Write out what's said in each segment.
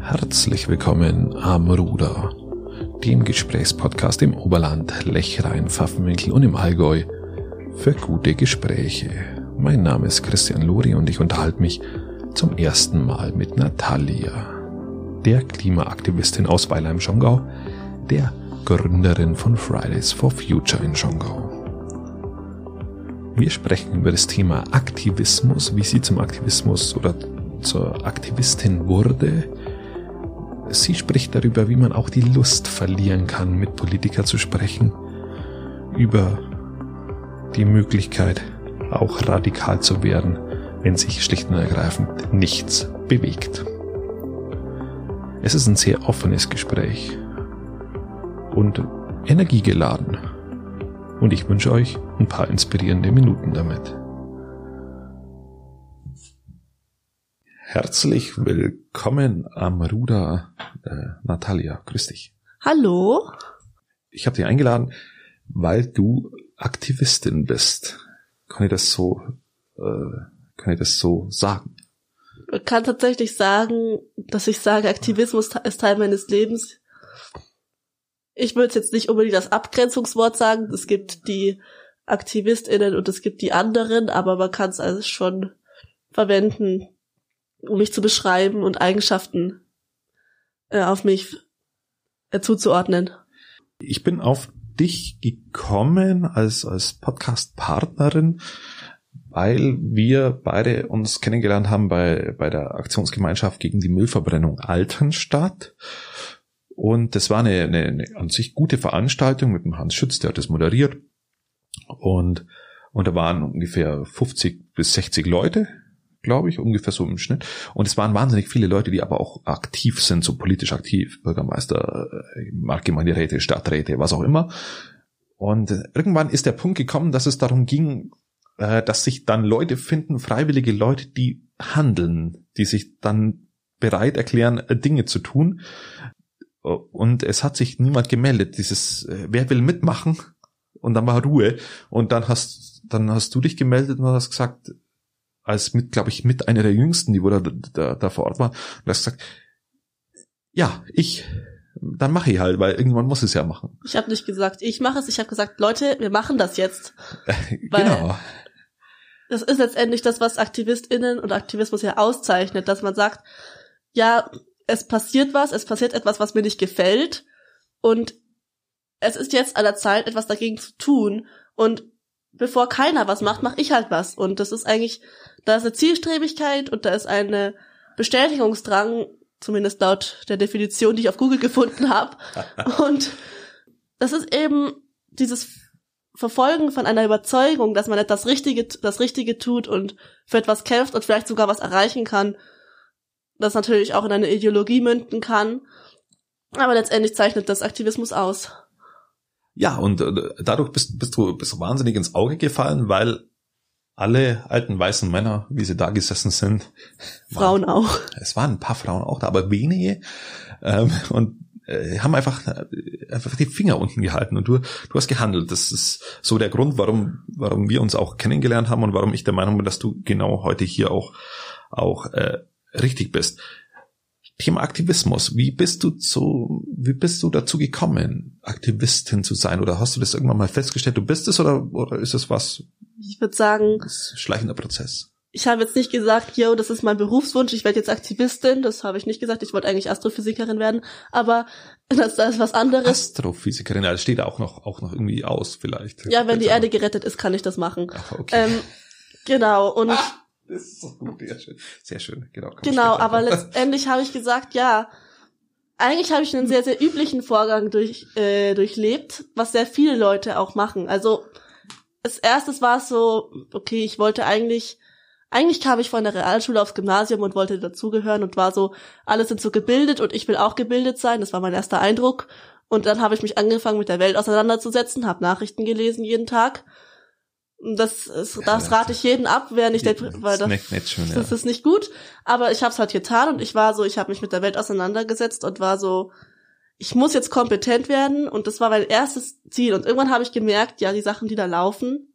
Herzlich willkommen am Ruder, dem Gesprächspodcast im Oberland, Lechrein, Pfaffenwinkel und im Allgäu für gute Gespräche. Mein Name ist Christian Lori und ich unterhalte mich zum ersten Mal mit Natalia, der Klimaaktivistin aus Weilheim Schongau, der Gründerin von Fridays for Future in Schongau. Wir sprechen über das Thema Aktivismus, wie sie zum Aktivismus oder zur Aktivistin wurde. Sie spricht darüber, wie man auch die Lust verlieren kann, mit Politiker zu sprechen, über die Möglichkeit, auch radikal zu werden, wenn sich schlicht und ergreifend nichts bewegt. Es ist ein sehr offenes Gespräch und energiegeladen. Und ich wünsche euch ein paar inspirierende Minuten damit. Herzlich willkommen am Ruder, äh, Natalia. Grüß dich. Hallo. Ich habe dich eingeladen, weil du Aktivistin bist. Kann ich das so, äh, kann ich das so sagen? Man kann tatsächlich sagen, dass ich sage, Aktivismus ist Teil meines Lebens. Ich würde jetzt nicht unbedingt das Abgrenzungswort sagen. Es gibt die AktivistInnen und es gibt die anderen, aber man kann es also schon verwenden, um mich zu beschreiben und Eigenschaften äh, auf mich äh, zuzuordnen. Ich bin auf dich gekommen als, als Podcast-Partnerin, weil wir beide uns kennengelernt haben bei, bei der Aktionsgemeinschaft gegen die Müllverbrennung Altenstadt. Und das war eine, eine, eine an sich gute Veranstaltung mit dem Hans Schütz, der hat das moderiert. Und, und da waren ungefähr 50 bis 60 Leute glaube ich, ungefähr so im Schnitt. Und es waren wahnsinnig viele Leute, die aber auch aktiv sind, so politisch aktiv, Bürgermeister, äh, Marktgemeinderäte, Stadträte, was auch immer. Und irgendwann ist der Punkt gekommen, dass es darum ging, äh, dass sich dann Leute finden, freiwillige Leute, die handeln, die sich dann bereit erklären, äh, Dinge zu tun. Und es hat sich niemand gemeldet, dieses, wer will mitmachen? Und dann war Ruhe. Und dann hast, dann hast du dich gemeldet und hast gesagt, als mit, glaube ich, mit einer der jüngsten, die wo da, da, da vor Ort war, und hast gesagt, ja, ich, dann mache ich halt, weil irgendwann muss es ja machen. Ich habe nicht gesagt, ich mache es, ich habe gesagt, Leute, wir machen das jetzt. genau. Das ist letztendlich das, was AktivistInnen und Aktivismus ja auszeichnet, dass man sagt, ja, es passiert was, es passiert etwas, was mir nicht gefällt und es ist jetzt an der Zeit, etwas dagegen zu tun und bevor keiner was macht, mache ich halt was und das ist eigentlich da ist eine Zielstrebigkeit und da ist eine Bestätigungsdrang, zumindest laut der Definition, die ich auf Google gefunden habe. und das ist eben dieses Verfolgen von einer Überzeugung, dass man etwas Richtige, das Richtige tut und für etwas kämpft und vielleicht sogar was erreichen kann, das natürlich auch in eine Ideologie münden kann. Aber letztendlich zeichnet das Aktivismus aus. Ja, und äh, dadurch bist, bist, du, bist du wahnsinnig ins Auge gefallen, weil alle alten weißen Männer, wie sie da gesessen sind. Frauen waren, auch. Es waren ein paar Frauen auch da, aber wenige. Ähm, und äh, haben einfach, äh, einfach die Finger unten gehalten und du, du hast gehandelt. Das ist so der Grund, warum, warum wir uns auch kennengelernt haben und warum ich der Meinung bin, dass du genau heute hier auch, auch äh, richtig bist. Thema Aktivismus. Wie bist du zu, wie bist du dazu gekommen, Aktivistin zu sein? Oder hast du das irgendwann mal festgestellt, du bist es oder, oder ist es was, ich würde sagen. Schleichender Prozess. Ich habe jetzt nicht gesagt, yo, das ist mein Berufswunsch, ich werde jetzt Aktivistin, das habe ich nicht gesagt, ich wollte eigentlich Astrophysikerin werden, aber das, das ist was anderes. Astrophysikerin, ja, das steht auch noch, auch noch irgendwie aus vielleicht. Ja, wenn die Erde gerettet ist, kann ich das machen. Ach, okay. Ähm, genau, und... Ah, das ist so gut, sehr schön, sehr schön, genau. Genau, aber letztendlich habe ich gesagt, ja, eigentlich habe ich einen sehr, sehr üblichen Vorgang durch, äh, durchlebt, was sehr viele Leute auch machen. Also als erstes war es so, okay, ich wollte eigentlich, eigentlich kam ich von der Realschule aufs Gymnasium und wollte dazugehören und war so, alle sind so gebildet und ich will auch gebildet sein. Das war mein erster Eindruck. Und dann habe ich mich angefangen, mit der Welt auseinanderzusetzen, habe Nachrichten gelesen jeden Tag. Das, ist, das rate ich jeden ab, wer nicht, weil das, nicht schön, ja. das ist nicht gut. Aber ich habe es halt getan und ich war so, ich habe mich mit der Welt auseinandergesetzt und war so, ich muss jetzt kompetent werden und das war mein erstes Ziel. Und irgendwann habe ich gemerkt, ja, die Sachen, die da laufen,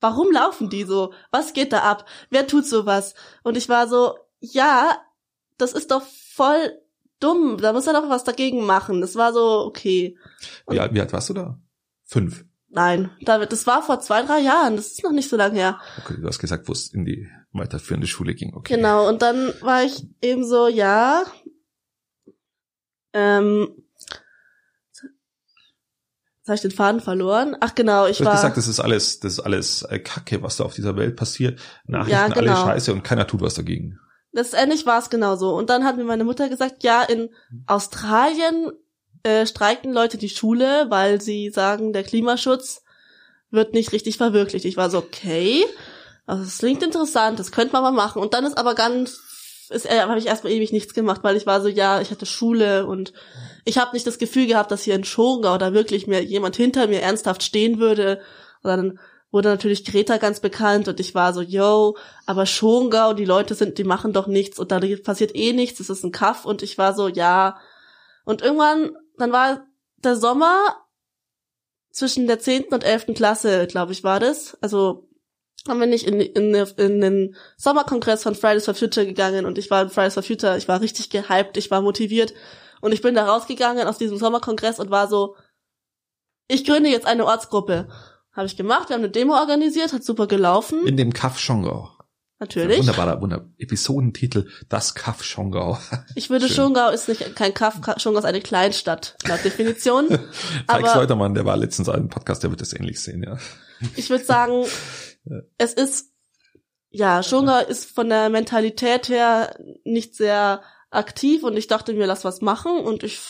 warum laufen die so? Was geht da ab? Wer tut sowas? Und ich war so, ja, das ist doch voll dumm. Da muss er doch was dagegen machen. Das war so, okay. Wie, alt- wie alt warst du da? Fünf. Nein, David, das war vor zwei, drei Jahren. Das ist noch nicht so lange her. Okay, du hast gesagt, wo es in die weiterführende Schule ging. Okay. Genau, und dann war ich eben so, ja. Ähm, jetzt habe ich den Faden verloren. Ach genau, ich Du hast war. gesagt, das ist alles, das ist alles äh, Kacke, was da auf dieser Welt passiert. Nachrichten, Ja, alle genau. Scheiße und keiner tut was dagegen. Letztendlich war es genauso. Und dann hat mir meine Mutter gesagt, ja, in Australien äh, streiken Leute die Schule, weil sie sagen, der Klimaschutz wird nicht richtig verwirklicht. Ich war so, okay, also das klingt interessant, das könnte man mal machen. Und dann ist aber ganz, ist, äh, habe ich erstmal ewig nichts gemacht, weil ich war so, ja, ich hatte Schule und ich habe nicht das Gefühl gehabt, dass hier in Schongau da wirklich mir jemand hinter mir ernsthaft stehen würde. Und dann wurde natürlich Greta ganz bekannt und ich war so, yo, aber Schongau, die Leute sind, die machen doch nichts und da passiert eh nichts, es ist ein Kaff und ich war so, ja. Und irgendwann, dann war der Sommer zwischen der 10. und 11. Klasse, glaube ich, war das. Also haben wir nicht in, in, in den Sommerkongress von Fridays for Future gegangen und ich war in Fridays for Future, ich war richtig gehypt, ich war motiviert und ich bin da rausgegangen aus diesem Sommerkongress und war so, ich gründe jetzt eine Ortsgruppe. Habe ich gemacht, wir haben eine Demo organisiert, hat super gelaufen, In dem Kaff Schongau. Natürlich. Wunderbarer, wunderbarer Episodentitel, das Kaff Schongau. Ich würde Schön. Schongau ist nicht kein Kaff, Schongau ist eine Kleinstadt, laut Definition. Felix Aber- Leutermann, der war letztens ein Podcast, der wird das ähnlich sehen, ja. Ich würde sagen, es ist, ja, Schongau ist von der Mentalität her nicht sehr aktiv und ich dachte mir, lass was machen und ich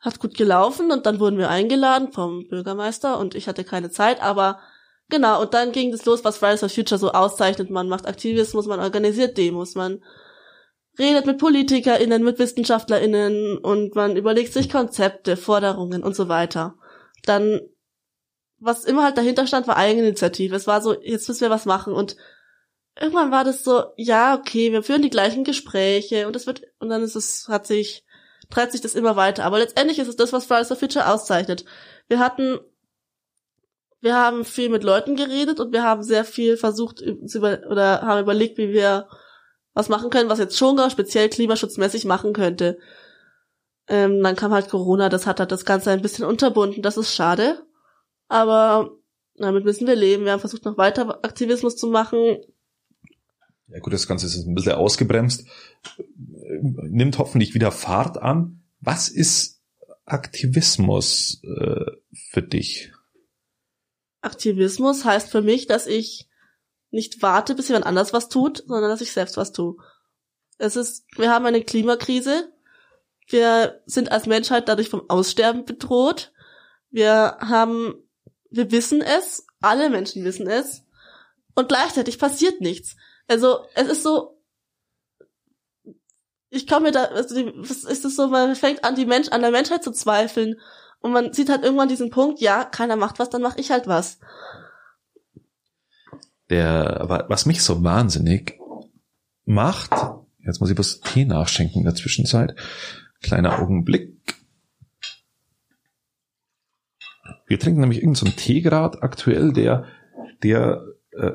hat gut gelaufen und dann wurden wir eingeladen vom Bürgermeister und ich hatte keine Zeit, aber genau, und dann ging das los, was Fridays for Future so auszeichnet. Man macht Aktivismus, man organisiert Demos, man redet mit PolitikerInnen, mit WissenschaftlerInnen und man überlegt sich Konzepte, Forderungen und so weiter. Dann was immer halt dahinter stand, war Eigeninitiative. Es war so, jetzt müssen wir was machen. Und irgendwann war das so, ja, okay, wir führen die gleichen Gespräche und es wird, und dann ist es, hat sich, treibt sich das immer weiter. Aber letztendlich ist es das, was Fridays for Future auszeichnet. Wir hatten, wir haben viel mit Leuten geredet und wir haben sehr viel versucht, uns über, oder haben überlegt, wie wir was machen können, was jetzt Schongau speziell klimaschutzmäßig machen könnte. Ähm, dann kam halt Corona, das hat halt das Ganze ein bisschen unterbunden, das ist schade. Aber damit müssen wir leben. Wir haben versucht, noch weiter Aktivismus zu machen. Ja gut, das Ganze ist ein bisschen ausgebremst, nimmt hoffentlich wieder Fahrt an. Was ist Aktivismus äh, für dich? Aktivismus heißt für mich, dass ich nicht warte, bis jemand anders was tut, sondern dass ich selbst was tue. Es ist, wir haben eine Klimakrise. Wir sind als Menschheit dadurch vom Aussterben bedroht. Wir haben, wir wissen es, alle Menschen wissen es. Und gleichzeitig passiert nichts. Also, es ist so, ich komme mir da, also was ist es so, man fängt an, die Mensch, an der Menschheit zu zweifeln. Und man sieht halt irgendwann diesen Punkt, ja, keiner macht was, dann mache ich halt was. Der, was mich so wahnsinnig macht, jetzt muss ich bloß Tee nachschenken in der Zwischenzeit. Kleiner Augenblick. Wir trinken nämlich irgendeinen so Tee gerade aktuell, der, der äh,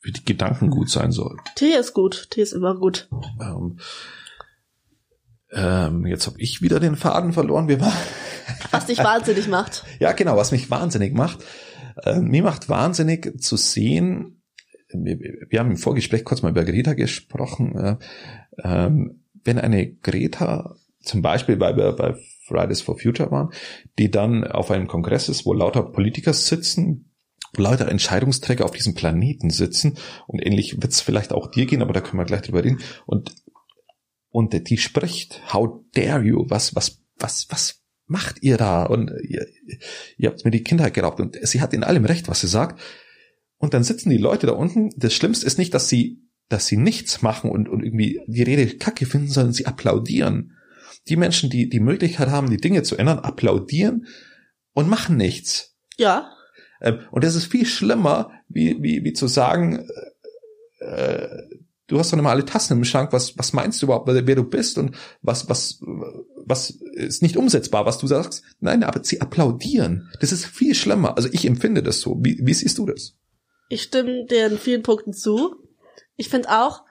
für die Gedanken gut sein soll. Tee ist gut, Tee ist immer gut. Ähm, ähm, jetzt habe ich wieder den Faden verloren. Wir waren Was dich wahnsinnig macht. Ja, genau, was mich wahnsinnig macht. Äh, mir macht wahnsinnig zu sehen, wir, wir haben im Vorgespräch kurz mal über Greta gesprochen, äh, ähm, wenn eine Greta, zum Beispiel, weil wir bei Fridays for Future waren, die dann auf einem Kongress ist, wo lauter Politiker sitzen, wo lauter Entscheidungsträger auf diesem Planeten sitzen und ähnlich wird es vielleicht auch dir gehen, aber da können wir gleich drüber reden und und die spricht, how dare you, was, was, was, was macht ihr da? Und ihr, ihr habt mir die Kindheit geraubt. Und sie hat in allem recht, was sie sagt. Und dann sitzen die Leute da unten. Das Schlimmste ist nicht, dass sie, dass sie nichts machen und, und irgendwie die Rede kacke finden, sondern sie applaudieren. Die Menschen, die die Möglichkeit haben, die Dinge zu ändern, applaudieren und machen nichts. Ja, Ähm, Und das ist viel schlimmer, wie, wie, wie zu sagen, äh, du hast doch immer alle Tassen im Schrank, was, was meinst du überhaupt, wer du bist und was, was, was ist nicht umsetzbar, was du sagst? Nein, aber sie applaudieren. Das ist viel schlimmer. Also ich empfinde das so. Wie, wie siehst du das? ich stimme dir in vielen Punkten zu. Ich finde auch,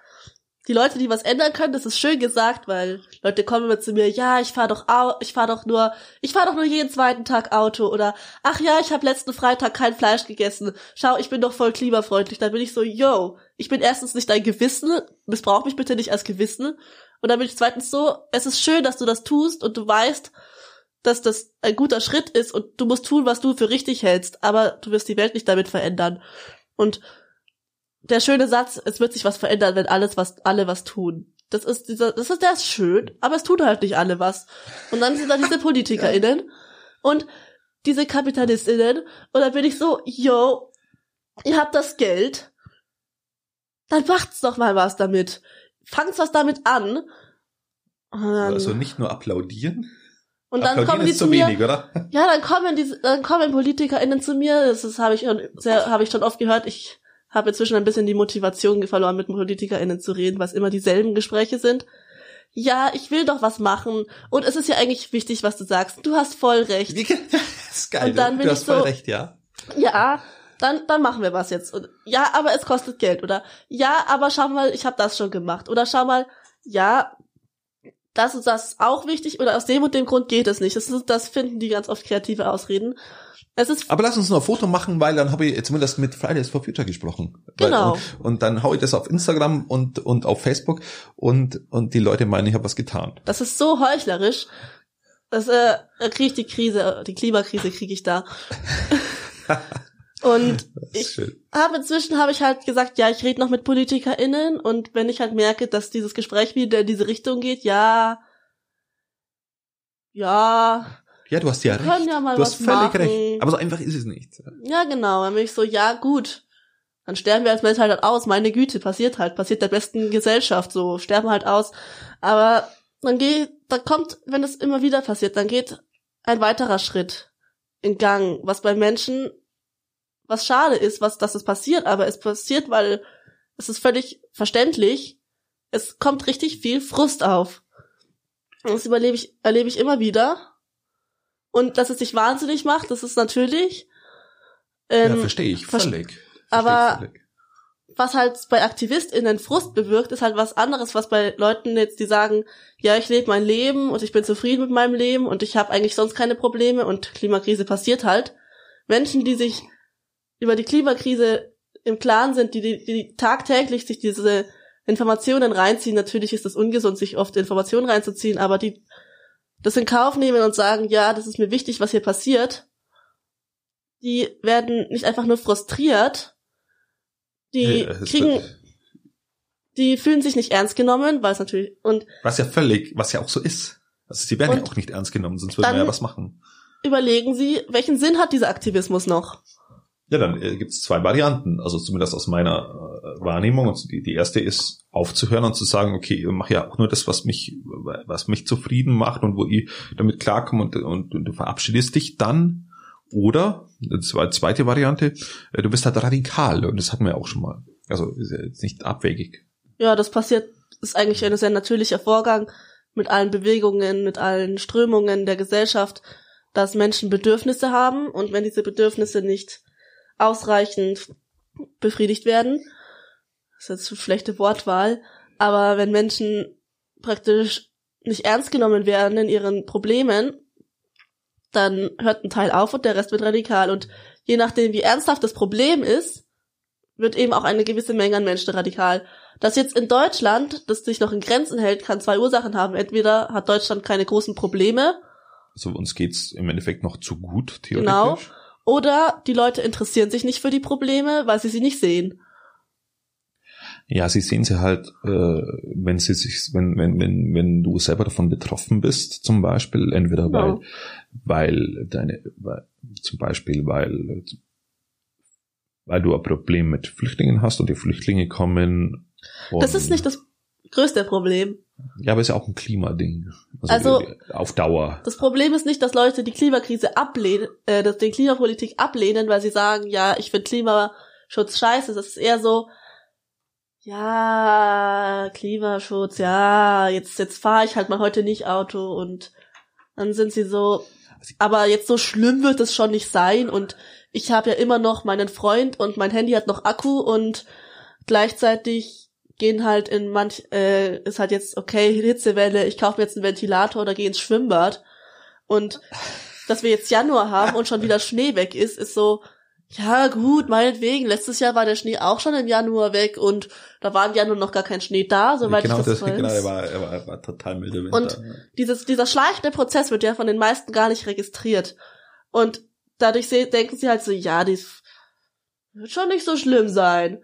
die Leute, die was ändern können, das ist schön gesagt, weil Leute kommen immer zu mir, ja, ich fahr doch au ich fahr doch nur, ich fahr doch nur jeden zweiten Tag Auto oder ach ja, ich habe letzten Freitag kein Fleisch gegessen. Schau, ich bin doch voll klimafreundlich. Dann bin ich so, yo, ich bin erstens nicht dein Gewissen, missbrauch mich bitte nicht als Gewissen. Und dann bin ich zweitens so, es ist schön, dass du das tust und du weißt, dass das ein guter Schritt ist und du musst tun, was du für richtig hältst, aber du wirst die Welt nicht damit verändern. Und der schöne Satz, es wird sich was verändern, wenn alles was alle was tun. Das ist dieser das ist der ist schön, aber es tun halt nicht alle was. Und dann sind da diese Politikerinnen und diese Kapitalistinnen und dann bin ich so, yo, ihr habt das Geld, dann macht's doch mal was damit. Fangt's was damit an. also nicht nur applaudieren. Und dann kommen die zu, mir, wenig, oder? Ja, dann kommen die, dann kommen PolitikerInnen zu mir. Das, das habe ich schon sehr, habe ich schon oft gehört. Ich habe inzwischen ein bisschen die Motivation verloren, mit PolitikerInnen zu reden, was immer dieselben Gespräche sind. Ja, ich will doch was machen. Und es ist ja eigentlich wichtig, was du sagst. Du hast voll recht. das ist geil. Und dann du hast voll so, recht, ja. Ja, dann, dann machen wir was jetzt. Und, ja, aber es kostet Geld. Oder ja, aber schau mal, ich habe das schon gemacht. Oder schau mal, ja, das und das ist auch wichtig. Oder aus dem und dem Grund geht es nicht. Das, ist, das finden die ganz oft kreative Ausreden. Es ist Aber lass uns noch ein Foto machen, weil dann habe ich zumindest mit Fridays for Future gesprochen. Genau. Weil, und, und, dann hau ich das auf Instagram und, und auf Facebook und, und die Leute meinen, ich habe was getan. Das ist so heuchlerisch. Das äh, kriege ich die Krise, die Klimakrise kriege ich da. und ich habe inzwischen habe ich halt gesagt, ja, ich rede noch mit PolitikerInnen und wenn ich halt merke, dass dieses Gespräch wieder in diese Richtung geht, ja, ja, ja, du hast ja recht. Ja du hast völlig machen. recht. Aber so einfach ist es nicht. Ja, genau. Dann bin ich so, ja, gut. Dann sterben wir als Mensch halt aus. Meine Güte, passiert halt. Passiert der besten Gesellschaft so. Sterben halt aus. Aber dann geht, da kommt, wenn das immer wieder passiert, dann geht ein weiterer Schritt in Gang, was bei Menschen, was schade ist, was, dass es passiert, aber es passiert, weil es ist völlig verständlich. Es kommt richtig viel Frust auf. Und das überlebe ich, erlebe ich immer wieder. Und dass es dich wahnsinnig macht, das ist natürlich. Ähm, ja, verstehe ich völlig. Versteh aber völlig. was halt bei AktivistInnen Frust bewirkt, ist halt was anderes, was bei Leuten jetzt, die sagen, ja, ich lebe mein Leben und ich bin zufrieden mit meinem Leben und ich habe eigentlich sonst keine Probleme und Klimakrise passiert halt. Menschen, die sich über die Klimakrise im Klaren sind, die, die, die tagtäglich sich diese Informationen reinziehen, natürlich ist es ungesund, sich oft Informationen reinzuziehen, aber die das in Kauf nehmen und sagen, ja, das ist mir wichtig, was hier passiert, die werden nicht einfach nur frustriert, die ja, kriegen, die fühlen sich nicht ernst genommen, weil es natürlich, und. Was ja völlig, was ja auch so ist. Also sie werden ja auch nicht ernst genommen, sonst würden wir ja was machen. Überlegen sie, welchen Sinn hat dieser Aktivismus noch? Ja, dann äh, gibt es zwei Varianten, also zumindest aus meiner äh, Wahrnehmung. Und die, die erste ist aufzuhören und zu sagen, okay, ich mache ja auch nur das, was mich, was mich zufrieden macht und wo ich damit klarkomme und, und, und du verabschiedest dich dann. Oder, das war die zweite Variante, äh, du bist halt radikal und das hatten wir auch schon mal. Also ist ja jetzt nicht abwegig. Ja, das passiert, ist eigentlich ein sehr natürlicher Vorgang mit allen Bewegungen, mit allen Strömungen der Gesellschaft, dass Menschen Bedürfnisse haben und wenn diese Bedürfnisse nicht ausreichend befriedigt werden. Das ist jetzt eine schlechte Wortwahl, aber wenn Menschen praktisch nicht ernst genommen werden in ihren Problemen, dann hört ein Teil auf und der Rest wird radikal. Und je nachdem, wie ernsthaft das Problem ist, wird eben auch eine gewisse Menge an Menschen radikal. Das jetzt in Deutschland, das sich noch in Grenzen hält, kann zwei Ursachen haben. Entweder hat Deutschland keine großen Probleme. Also uns geht's im Endeffekt noch zu gut, theoretisch. Genau. Oder die Leute interessieren sich nicht für die Probleme, weil sie sie nicht sehen. Ja, sie sehen sie halt, äh, wenn sie sich, wenn, wenn, wenn, wenn du selber davon betroffen bist, zum Beispiel, entweder weil, weil deine, weil, zum Beispiel, weil, weil du ein Problem mit Flüchtlingen hast und die Flüchtlinge kommen. das ist nicht das größte Problem. Ja, aber ist ja auch ein Klimading. Also, also auf Dauer. Das Problem ist nicht, dass Leute die Klimakrise ablehnen, äh, dass die Klimapolitik ablehnen, weil sie sagen, ja, ich finde Klimaschutz scheiße. Das ist eher so, ja, Klimaschutz, ja, jetzt, jetzt fahre ich halt mal heute nicht Auto und dann sind sie so, aber jetzt so schlimm wird es schon nicht sein und ich habe ja immer noch meinen Freund und mein Handy hat noch Akku und gleichzeitig gehen halt in manch, äh, ist halt jetzt, okay, Hitzewelle, ich kaufe mir jetzt einen Ventilator oder gehe ins Schwimmbad. Und dass wir jetzt Januar haben und schon wieder Schnee weg ist, ist so, ja gut, meinetwegen. Letztes Jahr war der Schnee auch schon im Januar weg und da war im Januar noch gar kein Schnee da, soweit genau, ich das, das weiß. Genau, er war, er war, er war total milde Winter. Und dieses, dieser schleichende Prozess wird ja von den meisten gar nicht registriert. Und dadurch denken sie halt so, ja, dies wird schon nicht so schlimm sein.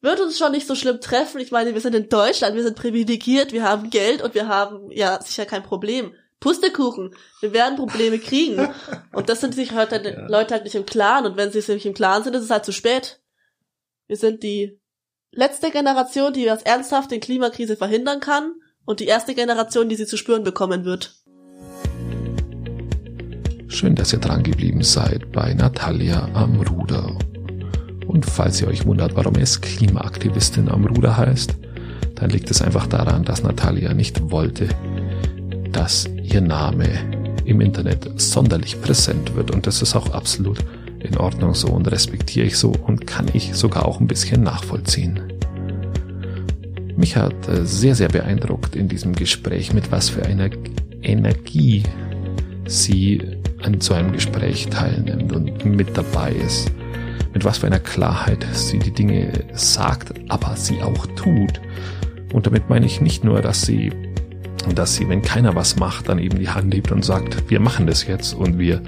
Wird uns schon nicht so schlimm treffen. Ich meine, wir sind in Deutschland, wir sind privilegiert, wir haben Geld und wir haben ja sicher kein Problem. Pustekuchen, wir werden Probleme kriegen. Und das sind sich heute Ja. Leute halt nicht im Klaren. Und wenn sie sich nicht im Klaren sind, ist es halt zu spät. Wir sind die letzte Generation, die das ernsthaft den Klimakrise verhindern kann und die erste Generation, die sie zu spüren bekommen wird. Schön, dass ihr dran geblieben seid bei Natalia am Ruder. Und falls ihr euch wundert, warum es Klimaaktivistin am Ruder heißt, dann liegt es einfach daran, dass Natalia nicht wollte, dass ihr Name im Internet sonderlich präsent wird. Und das ist auch absolut in Ordnung so und respektiere ich so und kann ich sogar auch ein bisschen nachvollziehen. Mich hat äh, sehr, sehr beeindruckt in diesem Gespräch, mit was für einer Energie sie an so einem Gespräch teilnimmt und mit dabei ist. Mit was für einer Klarheit sie die Dinge sagt, aber sie auch tut. Und damit meine ich nicht nur, dass sie, dass sie, wenn keiner was macht, dann eben die Hand hebt und sagt, wir machen das jetzt und wir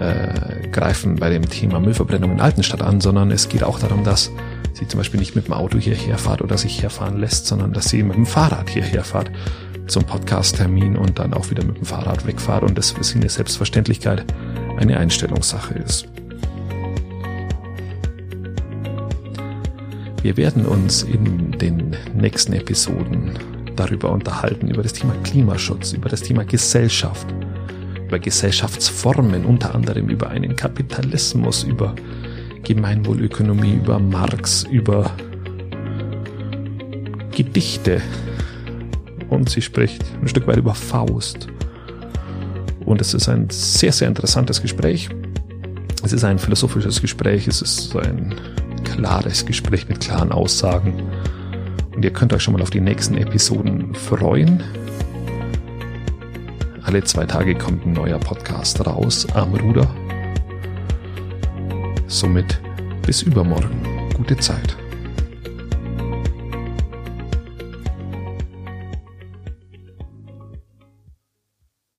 äh, greifen bei dem Thema Müllverbrennung in Altenstadt an, sondern es geht auch darum, dass sie zum Beispiel nicht mit dem Auto hierher fahrt oder sich herfahren lässt, sondern dass sie mit dem Fahrrad hierher fahrt zum Podcast-Termin und dann auch wieder mit dem Fahrrad wegfahrt und das für sie eine Selbstverständlichkeit eine Einstellungssache ist. Wir werden uns in den nächsten Episoden darüber unterhalten, über das Thema Klimaschutz, über das Thema Gesellschaft, über Gesellschaftsformen, unter anderem über einen Kapitalismus, über Gemeinwohlökonomie, über Marx, über Gedichte. Und sie spricht ein Stück weit über Faust. Und es ist ein sehr, sehr interessantes Gespräch. Es ist ein philosophisches Gespräch, es ist ein klares Gespräch mit klaren Aussagen. Und ihr könnt euch schon mal auf die nächsten Episoden freuen. Alle zwei Tage kommt ein neuer Podcast raus am Ruder. Somit bis übermorgen. Gute Zeit.